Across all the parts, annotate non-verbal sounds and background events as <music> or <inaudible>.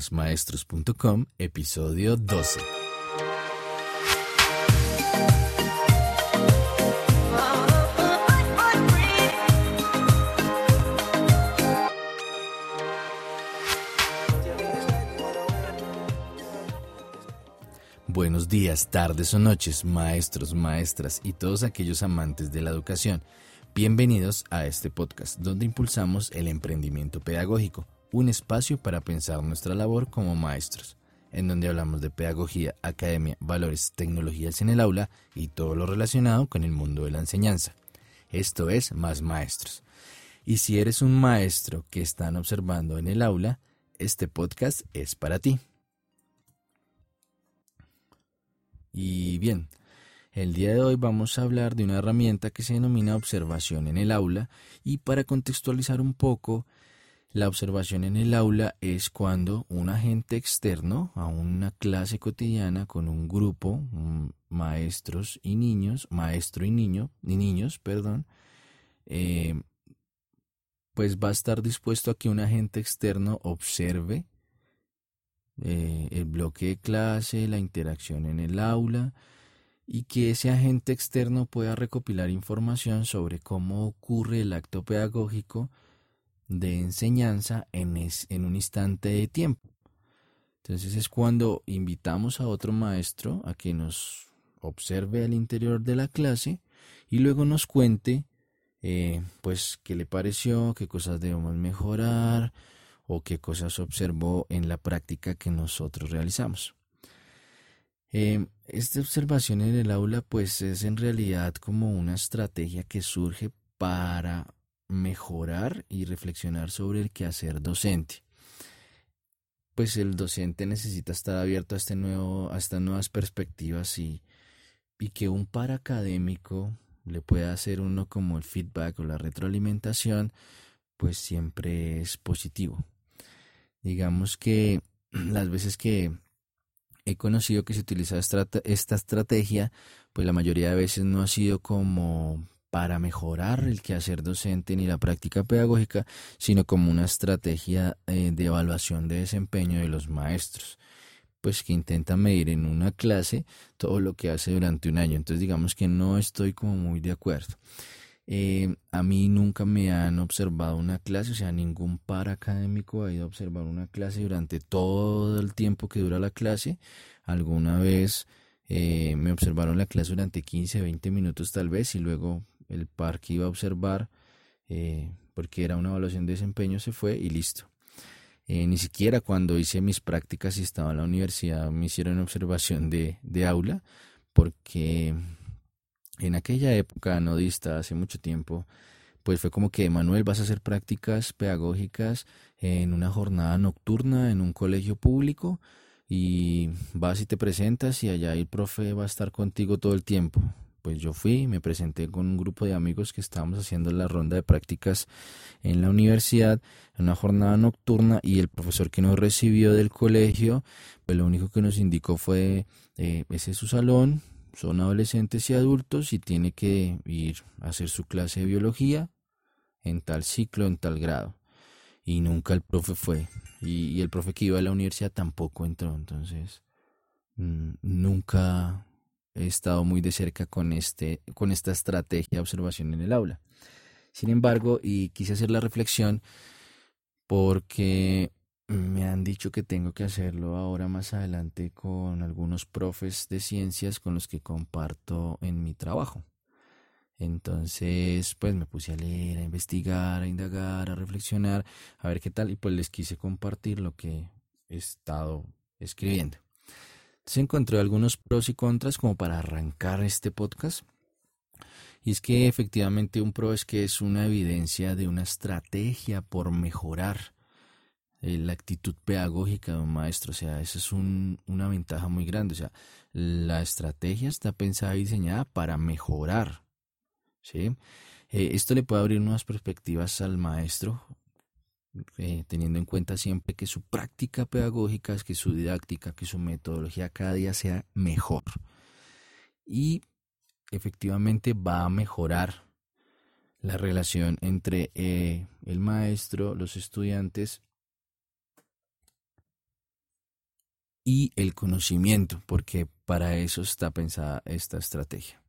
másmaestros.com, episodio 12. Buenos días, tardes o noches, maestros, maestras y todos aquellos amantes de la educación. Bienvenidos a este podcast donde impulsamos el emprendimiento pedagógico, un espacio para pensar nuestra labor como maestros, en donde hablamos de pedagogía, academia, valores, tecnologías en el aula y todo lo relacionado con el mundo de la enseñanza. Esto es Más Maestros. Y si eres un maestro que están observando en el aula, este podcast es para ti. Y bien, el día de hoy vamos a hablar de una herramienta que se denomina observación en el aula y para contextualizar un poco, la observación en el aula es cuando un agente externo a una clase cotidiana con un grupo, maestros y niños, maestro y niño, y niños, perdón, eh, pues va a estar dispuesto a que un agente externo observe eh, el bloque de clase, la interacción en el aula, y que ese agente externo pueda recopilar información sobre cómo ocurre el acto pedagógico de enseñanza en, en un instante de tiempo. Entonces es cuando invitamos a otro maestro a que nos observe al interior de la clase y luego nos cuente eh, pues qué le pareció, qué cosas debemos mejorar o qué cosas observó en la práctica que nosotros realizamos. Eh, esta observación en el aula pues es en realidad como una estrategia que surge para mejorar y reflexionar sobre el quehacer docente. Pues el docente necesita estar abierto a, este nuevo, a estas nuevas perspectivas y, y que un par académico le pueda hacer uno como el feedback o la retroalimentación, pues siempre es positivo. Digamos que <clears throat> las veces que he conocido que se utiliza esta estrategia, pues la mayoría de veces no ha sido como para mejorar el quehacer docente ni la práctica pedagógica, sino como una estrategia eh, de evaluación de desempeño de los maestros, pues que intentan medir en una clase todo lo que hace durante un año. Entonces digamos que no estoy como muy de acuerdo. Eh, a mí nunca me han observado una clase, o sea, ningún par académico ha ido a observar una clase durante todo el tiempo que dura la clase. Alguna vez eh, me observaron la clase durante 15, 20 minutos tal vez y luego el par que iba a observar, eh, porque era una evaluación de desempeño, se fue y listo. ni siquiera cuando hice mis prácticas y estaba en la universidad me hicieron observación de, de aula, porque en aquella época nodista, hace mucho tiempo, pues fue como que, Manuel, vas a hacer prácticas pedagógicas en una jornada nocturna en un colegio público y vas y te presentas y allá el profe va a estar contigo todo el tiempo. Pues yo fui, me presenté con un grupo de amigos que estábamos haciendo la ronda de prácticas en la universidad, en una jornada nocturna, y el profesor que nos recibió del colegio, pues lo único que nos indicó fue, eh, ese es su salón, son adolescentes y adultos y tiene que ir a hacer su clase de biología en tal ciclo, en tal grado. Y nunca el profe fue. Y, el profe que iba a la universidad tampoco entró. Entonces, mm, nunca he estado muy de cerca con, este, con esta estrategia de observación en el aula. Sin embargo, y quise hacer la reflexión porque me han dicho que tengo que hacerlo ahora más adelante con algunos profes de ciencias con los que comparto en mi trabajo. Entonces, pues me puse a leer, a investigar, a indagar, a reflexionar, a ver qué tal, y pues les quise compartir lo que he estado escribiendo. Entonces encontré algunos pros y contras como para arrancar este podcast. Y es que efectivamente un pro es que es una evidencia de una estrategia por mejorar eh, la actitud pedagógica de un maestro. O sea, esa es una ventaja muy grande. O sea, la estrategia está pensada y diseñada para mejorar. ¿sí? Eh, esto le puede abrir nuevas perspectivas al maestro, eh, teniendo en cuenta siempre que su práctica pedagógica, que su didáctica, que su metodología cada día sea mejor. Y efectivamente va a mejorar la relación entre el maestro, los estudiantes y el conocimiento, porque para eso está pensada esta estrategia.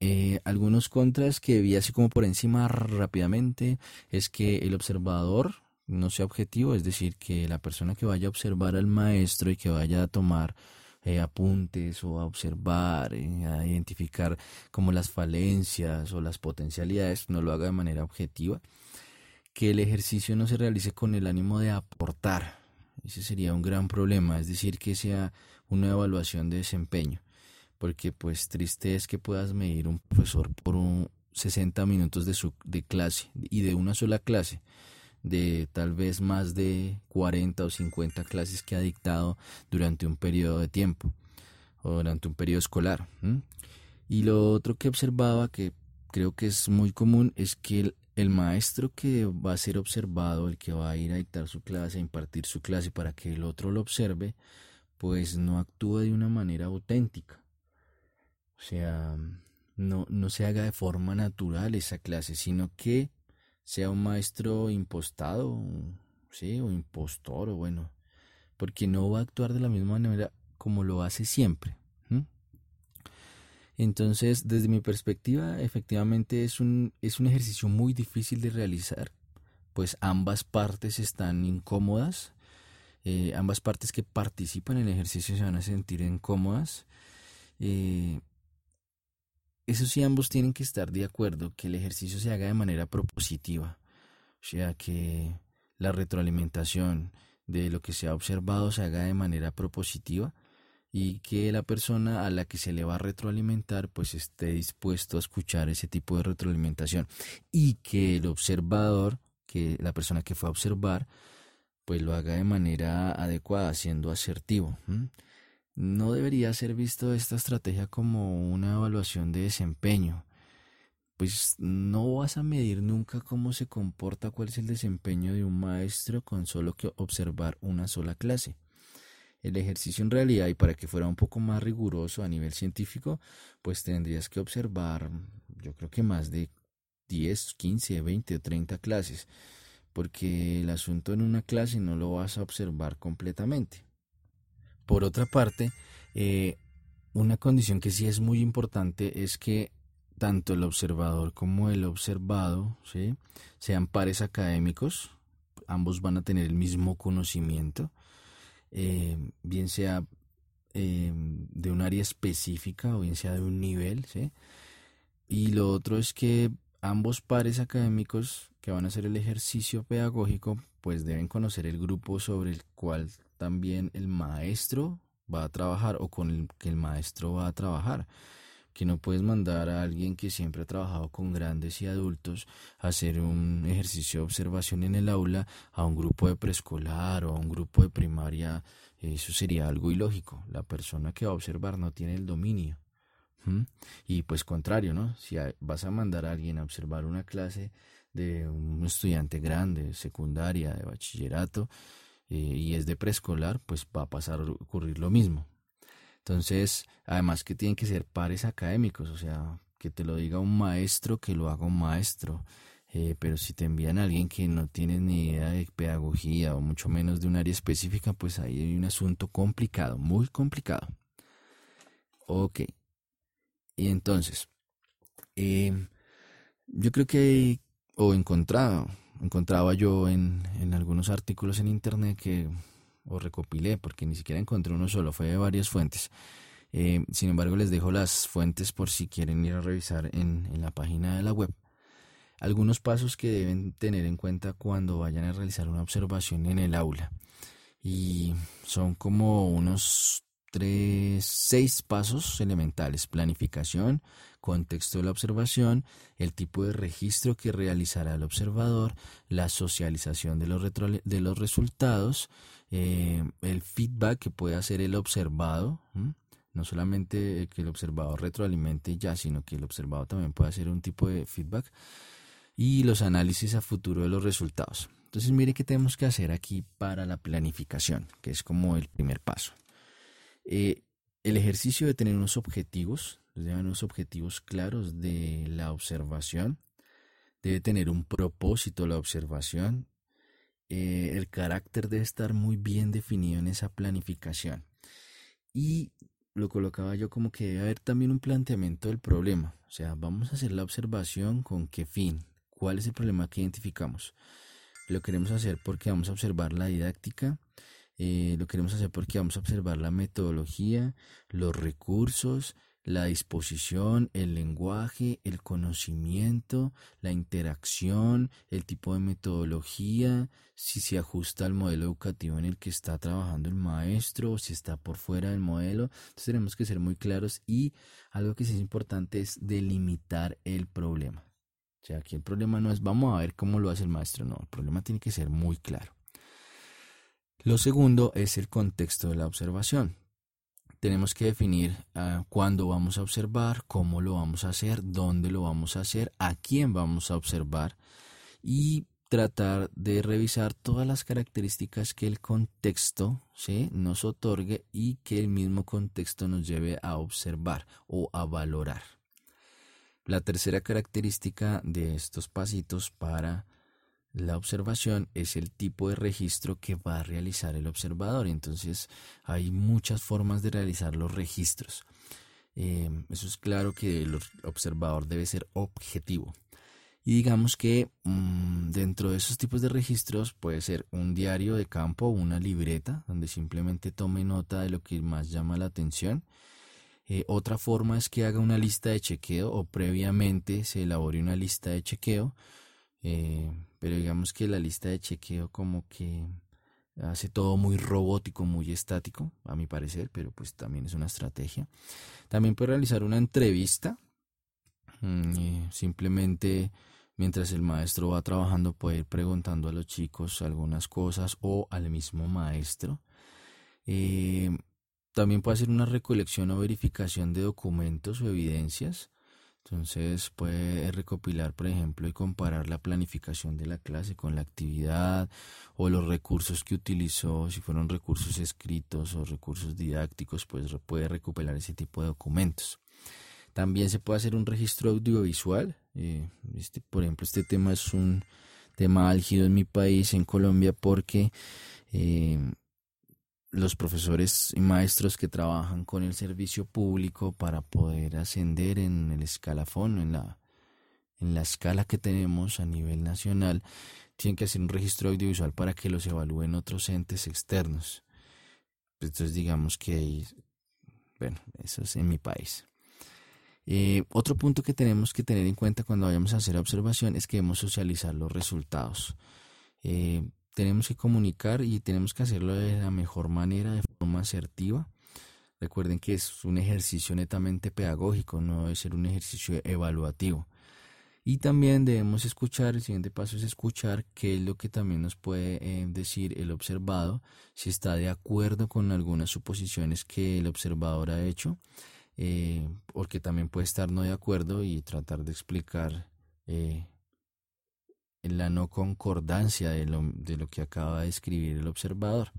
Eh, algunos contras que vi así como por encima rápidamente es que el observador no sea objetivo, es decir, que la persona que vaya a observar al maestro y que vaya a tomar eh, apuntes o a observar, eh, a identificar como las falencias o las potencialidades, no lo haga de manera objetiva, que el ejercicio no se realice con el ánimo de aportar, ese sería un gran problema, es decir, que sea una evaluación de desempeño porque pues triste es que puedas medir un profesor por un 60 minutos de, su, de clase y de una sola clase, de tal vez más de 40 o 50 clases que ha dictado durante un periodo de tiempo o durante un periodo escolar. Y lo otro que observaba, que creo que es muy común, es que el, el maestro que va a ser observado, el que va a ir a dictar su clase, a impartir su clase para que el otro lo observe, pues no actúa de una manera auténtica. O sea, no, no se haga de forma natural esa clase, sino que sea un maestro impostado, sí, o impostor, o bueno, porque no va a actuar de la misma manera como lo hace siempre. Entonces, desde mi perspectiva, efectivamente es un, es un ejercicio muy difícil de realizar, pues ambas partes están incómodas, eh, ambas partes que participan en el ejercicio se van a sentir incómodas. Eh, eso sí, ambos tienen que estar de acuerdo que el ejercicio se haga de manera propositiva, o sea, que la retroalimentación de lo que se ha observado se haga de manera propositiva y que la persona a la que se le va a retroalimentar pues esté dispuesto a escuchar ese tipo de retroalimentación y que el observador, que la persona que fue a observar, pues lo haga de manera adecuada, siendo asertivo no debería ser visto esta estrategia como una evaluación de desempeño, pues no vas a medir nunca cómo se comporta, cuál es el desempeño de un maestro con solo que observar una sola clase. El ejercicio en realidad, y para que fuera un poco más riguroso a nivel científico, pues tendrías que observar, yo creo que más de 10, 15, 20 o 30 clases, porque el asunto en una clase no lo vas a observar completamente. Por otra parte, eh, una condición que sí es muy importante es que tanto el observador como el observado sean pares académicos, ambos van a tener el mismo conocimiento, eh, bien sea eh, de un área específica o bien sea de un nivel. Y lo otro es que ambos pares académicos que van a hacer el ejercicio pedagógico pues deben conocer el grupo sobre el cual también el maestro va a trabajar o con el que el maestro va a trabajar. Que no puedes mandar a alguien que siempre ha trabajado con grandes y adultos a hacer un ejercicio de observación en el aula a un grupo de preescolar o a un grupo de primaria. Eso sería algo ilógico. La persona que va a observar no tiene el dominio. Y pues contrario, ¿no? Si vas a mandar a alguien a observar una clase de un estudiante grande, secundaria, de bachillerato, eh, y es de preescolar, pues va a pasar a ocurrir lo mismo. Entonces, además que tienen que ser pares académicos, o sea, que te lo diga un maestro, que lo haga un maestro. Eh, pero si te envían a alguien que no tiene ni idea de pedagogía o mucho menos de un área específica, pues ahí hay un asunto complicado, muy complicado. Ok. Y entonces, eh, yo creo que, o encontrado, encontraba yo en, en algunos artículos en internet que o recopilé, porque ni siquiera encontré uno solo, fue de varias fuentes. Eh, sin embargo, les dejo las fuentes por si quieren ir a revisar en, en, la página de la web. Algunos pasos que deben tener en cuenta cuando vayan a realizar una observación en el aula. Y son como unos tres, seis pasos elementales. Planificación, contexto de la observación, el tipo de registro que realizará el observador, la socialización de los, resultados, eh, el feedback que puede hacer el observado, no solamente que el observador retroalimente ya, sino que el observado también puede hacer un tipo de feedback, y los análisis a futuro de los resultados. Entonces mire qué tenemos que hacer aquí para la planificación, que es como el primer paso. Eh, el ejercicio de tener unos objetivos, debe unos objetivos claros de la observación, debe tener un propósito la observación eh, el carácter debe estar muy bien definido en esa planificación. Y lo colocaba yo como que debe haber también un planteamiento del problema. O sea, vamos a hacer la observación con qué fin, cuál es el problema que identificamos. Lo queremos hacer porque vamos a observar la didáctica, eh, lo queremos hacer porque vamos a observar la metodología, los recursos, la disposición, el lenguaje, el conocimiento, la interacción, el tipo de metodología, si se ajusta al modelo educativo en el que está trabajando el maestro o si está por fuera del modelo. Entonces tenemos que ser muy claros y algo que sí es importante es delimitar el problema. O sea, aquí el problema no es vamos a ver cómo lo hace el maestro, no, el problema tiene que ser muy claro. Lo segundo es el contexto de la observación tenemos que definir uh, cuándo vamos a observar, cómo lo vamos a hacer, dónde lo vamos a hacer, a quién vamos a observar y tratar de revisar todas las características que el contexto nos otorgue y que el mismo contexto nos lleve a observar o a valorar. La tercera característica de estos pasitos para la observación es el tipo de registro que va a realizar el observador. Entonces hay muchas formas de realizar los registros. Eh, eso es claro que el observador debe ser objetivo. Y digamos que mm, dentro de esos tipos de registros puede ser un diario de campo o una libreta donde simplemente tome nota de lo que más llama la atención. Eh, otra forma es que haga una lista de chequeo o previamente se elabore una lista de chequeo eh, pero digamos que la lista de chequeo como que hace todo muy robótico, muy estático, a mi parecer, pero pues también es una estrategia. También puede realizar una entrevista, mm, simplemente mientras el maestro va trabajando puede ir preguntando a los chicos algunas cosas o al mismo maestro. Eh, también puede hacer una recolección o verificación de documentos o evidencias entonces puede recopilar, por ejemplo, y comparar la planificación de la clase con la actividad o los recursos que utilizó, si fueron recursos escritos o recursos didácticos, pues puede recopilar ese tipo de documentos. También se puede hacer un registro audiovisual. Eh, este, por ejemplo, este tema es un tema álgido en mi país, en Colombia, porque eh, los profesores y maestros que trabajan con el servicio público para poder ascender en el escalafón, en la, en la escala que tenemos a nivel nacional, tienen que hacer un registro audiovisual para que los evalúen otros entes externos. Entonces digamos que, bueno, eso es en mi país. Eh, otro punto que tenemos que tener en cuenta cuando vayamos a hacer observación es que debemos socializar los resultados. Eh, tenemos que comunicar y tenemos que hacerlo de la mejor manera, de forma asertiva. Recuerden que es un ejercicio netamente pedagógico, no debe ser un ejercicio evaluativo. Y también debemos escuchar, el siguiente paso es escuchar qué es lo que también nos puede eh, decir el observado, si está de acuerdo con algunas suposiciones que el observador ha hecho, eh, porque también puede estar no de acuerdo y tratar de explicar eh, la no concordancia de lo, de lo que acaba de escribir el observador.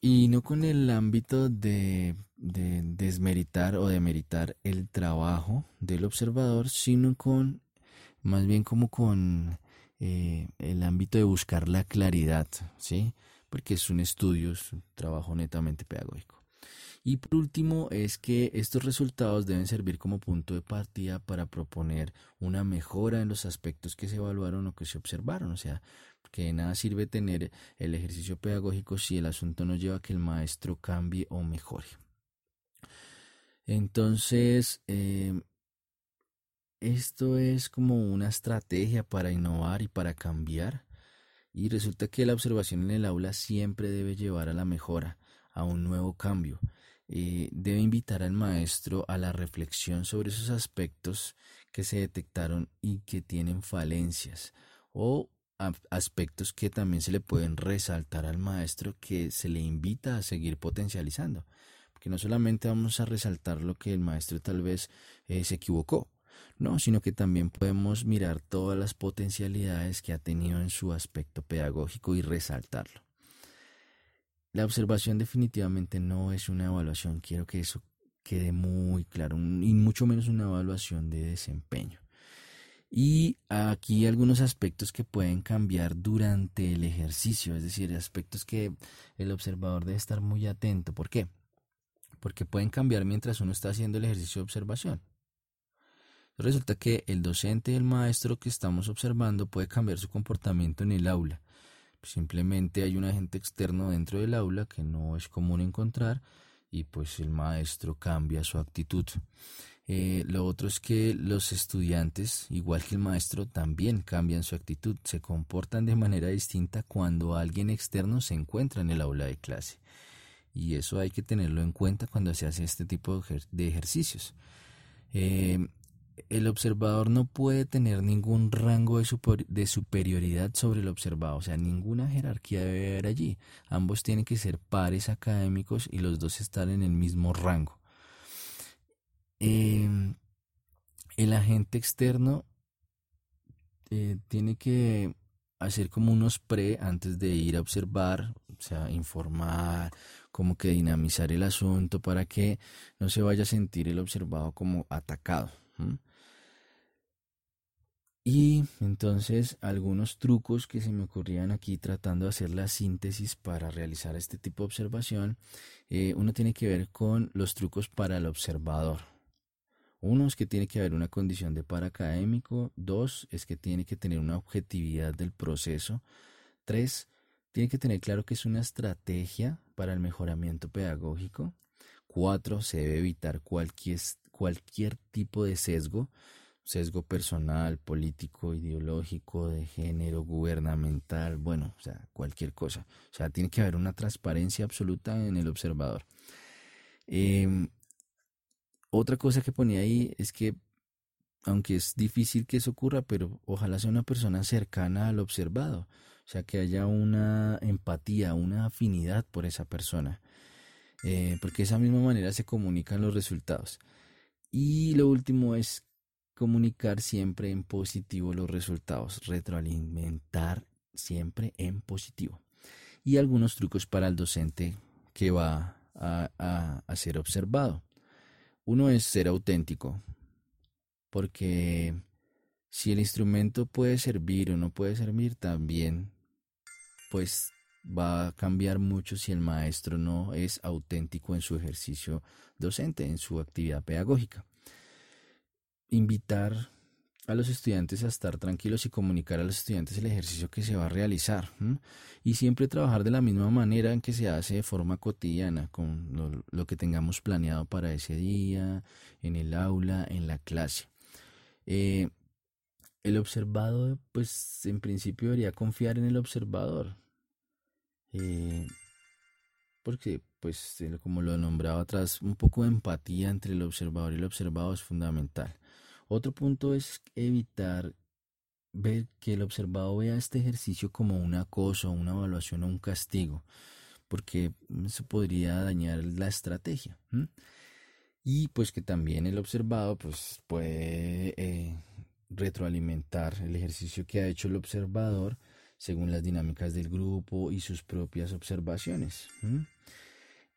Y no con el ámbito de, de desmeritar o demeritar el trabajo del observador, sino con, más bien como con eh, el ámbito de buscar la claridad, ¿sí? Porque es un estudio, es un trabajo netamente pedagógico. Y por último es que estos resultados deben servir como punto de partida para proponer una mejora en los aspectos que se evaluaron o que se observaron. O sea, que de nada sirve tener el ejercicio pedagógico si el asunto no lleva a que el maestro cambie o mejore. Entonces, eh, esto es como una estrategia para innovar y para cambiar. Y resulta que la observación en el aula siempre debe llevar a la mejora, a un nuevo cambio. Eh, debe invitar al maestro a la reflexión sobre esos aspectos que se detectaron y que tienen falencias o aspectos que también se le pueden resaltar al maestro que se le invita a seguir potencializando. Porque no solamente vamos a resaltar lo que el maestro tal vez eh, se equivocó, no, sino que también podemos mirar todas las potencialidades que ha tenido en su aspecto pedagógico y resaltarlo. La observación definitivamente no es una evaluación, quiero que eso quede muy claro, y mucho menos una evaluación de desempeño. Y aquí algunos aspectos que pueden cambiar durante el ejercicio, es decir, aspectos que el observador debe estar muy atento. ¿Por qué? Porque pueden cambiar mientras uno está haciendo el ejercicio de observación. Resulta que el docente y el maestro que estamos observando puede cambiar su comportamiento en el aula. Simplemente hay un agente externo dentro del aula que no es común encontrar y pues el maestro cambia su actitud. Eh, lo otro es que los estudiantes, igual que el maestro, también cambian su actitud, se comportan de manera distinta cuando alguien externo se encuentra en el aula de clase. Y eso hay que tenerlo en cuenta cuando se hace este tipo de ejercicios. Eh, el observador no puede tener ningún rango de, superioridad sobre el observado, o sea, ninguna jerarquía debe haber allí. Ambos tienen que ser pares académicos y los dos estar en el mismo rango. Em, el agente externo eh, tiene que hacer como unos pre antes de ir a observar, o sea, informar, como que dinamizar el asunto para que no se vaya a sentir el observado como atacado. Y entonces algunos trucos que se me ocurrían aquí tratando de hacer la síntesis para realizar este tipo de observación, eh, uno tiene que ver con los trucos para el observador. Uno es que tiene que haber una condición de par académico. Dos es que tiene que tener una objetividad del proceso. Tres, tiene que tener claro que es una estrategia para el mejoramiento pedagógico. Cuatro, se debe evitar cualquier, cualquier tipo de sesgo sesgo personal, político, ideológico, de género, gubernamental, bueno, o sea, cualquier cosa. O sea, tiene que haber una transparencia absoluta en el observador. Em, otra cosa que ponía ahí es que, aunque es difícil que eso ocurra, pero ojalá sea una persona cercana al observado, o sea, que haya una empatía, una afinidad por esa persona, eh, porque de esa misma manera se comunican los resultados. Y lo último es comunicar siempre en positivo los resultados, retroalimentar siempre en positivo. Y algunos trucos para el docente que va a, ser observado. Uno es ser auténtico, porque si el instrumento puede servir o no puede servir, también pues va a cambiar mucho si el maestro no es auténtico en su ejercicio docente, en su actividad pedagógica invitar a los estudiantes a estar tranquilos y comunicar a los estudiantes el ejercicio que se va a realizar. Y siempre trabajar de la misma manera en que se hace de forma cotidiana, con lo, que tengamos planeado para ese día, en el aula, en la clase. Eh, el observado, pues en principio debería confiar en el observador. Eh, porque, pues, como lo nombraba atrás, un poco de empatía entre el observador y el observado es fundamental. Otro punto es evitar ver que el observado vea este ejercicio como un acoso, una evaluación o un castigo, porque eso podría dañar la estrategia. Y pues que también el observado pues, puede eh, retroalimentar el ejercicio que ha hecho el observador según las dinámicas del grupo y sus propias observaciones.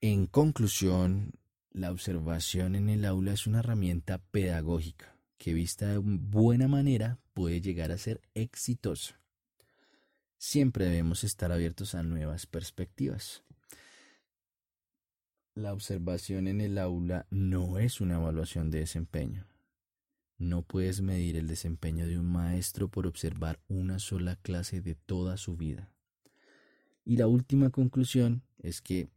En conclusión, la observación en el aula es una herramienta pedagógica que vista de buena manera puede llegar a ser exitosa. Siempre debemos estar abiertos a nuevas perspectivas. La observación en el aula no es una evaluación de desempeño. No puedes medir el desempeño de un maestro por observar una sola clase de toda su vida. Y la última conclusión es que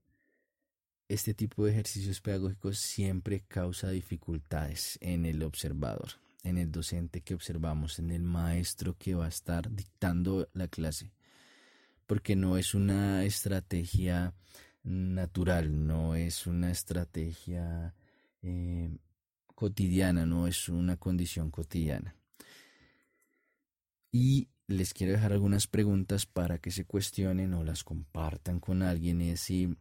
este tipo de ejercicios pedagógicos siempre causa dificultades en el observador, en el docente que observamos, en el maestro que va a estar dictando la clase, porque no es una estrategia natural, no es una estrategia eh, cotidiana, no es una condición cotidiana. Y les quiero dejar algunas preguntas para que se cuestionen o las compartan con alguien. Es si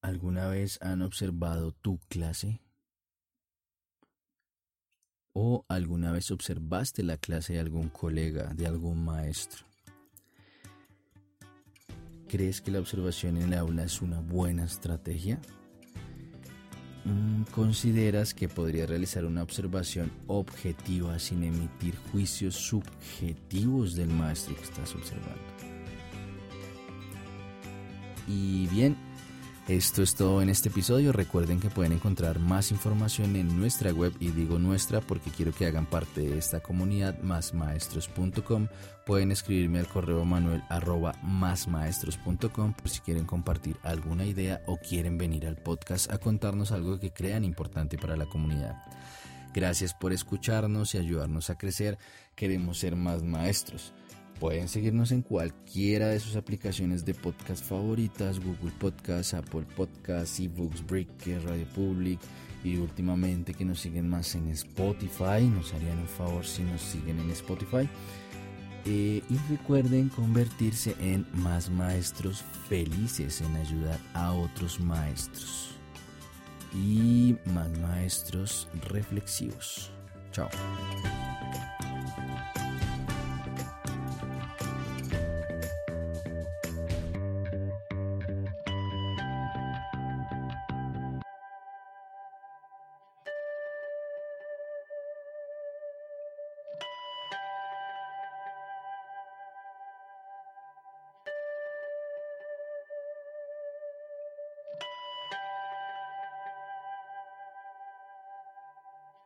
¿Alguna vez han observado tu clase? ¿O alguna vez observaste la clase de algún colega, de algún maestro? ¿Crees que la observación en el aula es una buena estrategia? Mm, consideras que podría realizar una observación objetiva sin emitir juicios subjetivos del maestro que estás observando. Y bien, esto es todo en este episodio. Recuerden que pueden encontrar más información en nuestra web y digo nuestra porque quiero que hagan parte de esta comunidad másmaestros.com. Pueden escribirme al correo manuel arroba másmaestros.com por si quieren compartir alguna idea o quieren venir al podcast a contarnos algo que crean importante para la comunidad. Gracias por escucharnos y ayudarnos a crecer. Queremos ser más maestros. Pueden seguirnos en cualquiera de sus aplicaciones de podcast favoritas, Google Podcasts, Apple Podcasts, eBooks, Breaker, Radio Public y últimamente que nos siguen más en Spotify. Nos harían un favor si nos siguen en Spotify. Eh, y recuerden convertirse en más maestros felices en ayudar a otros maestros. Y más maestros reflexivos. Chao.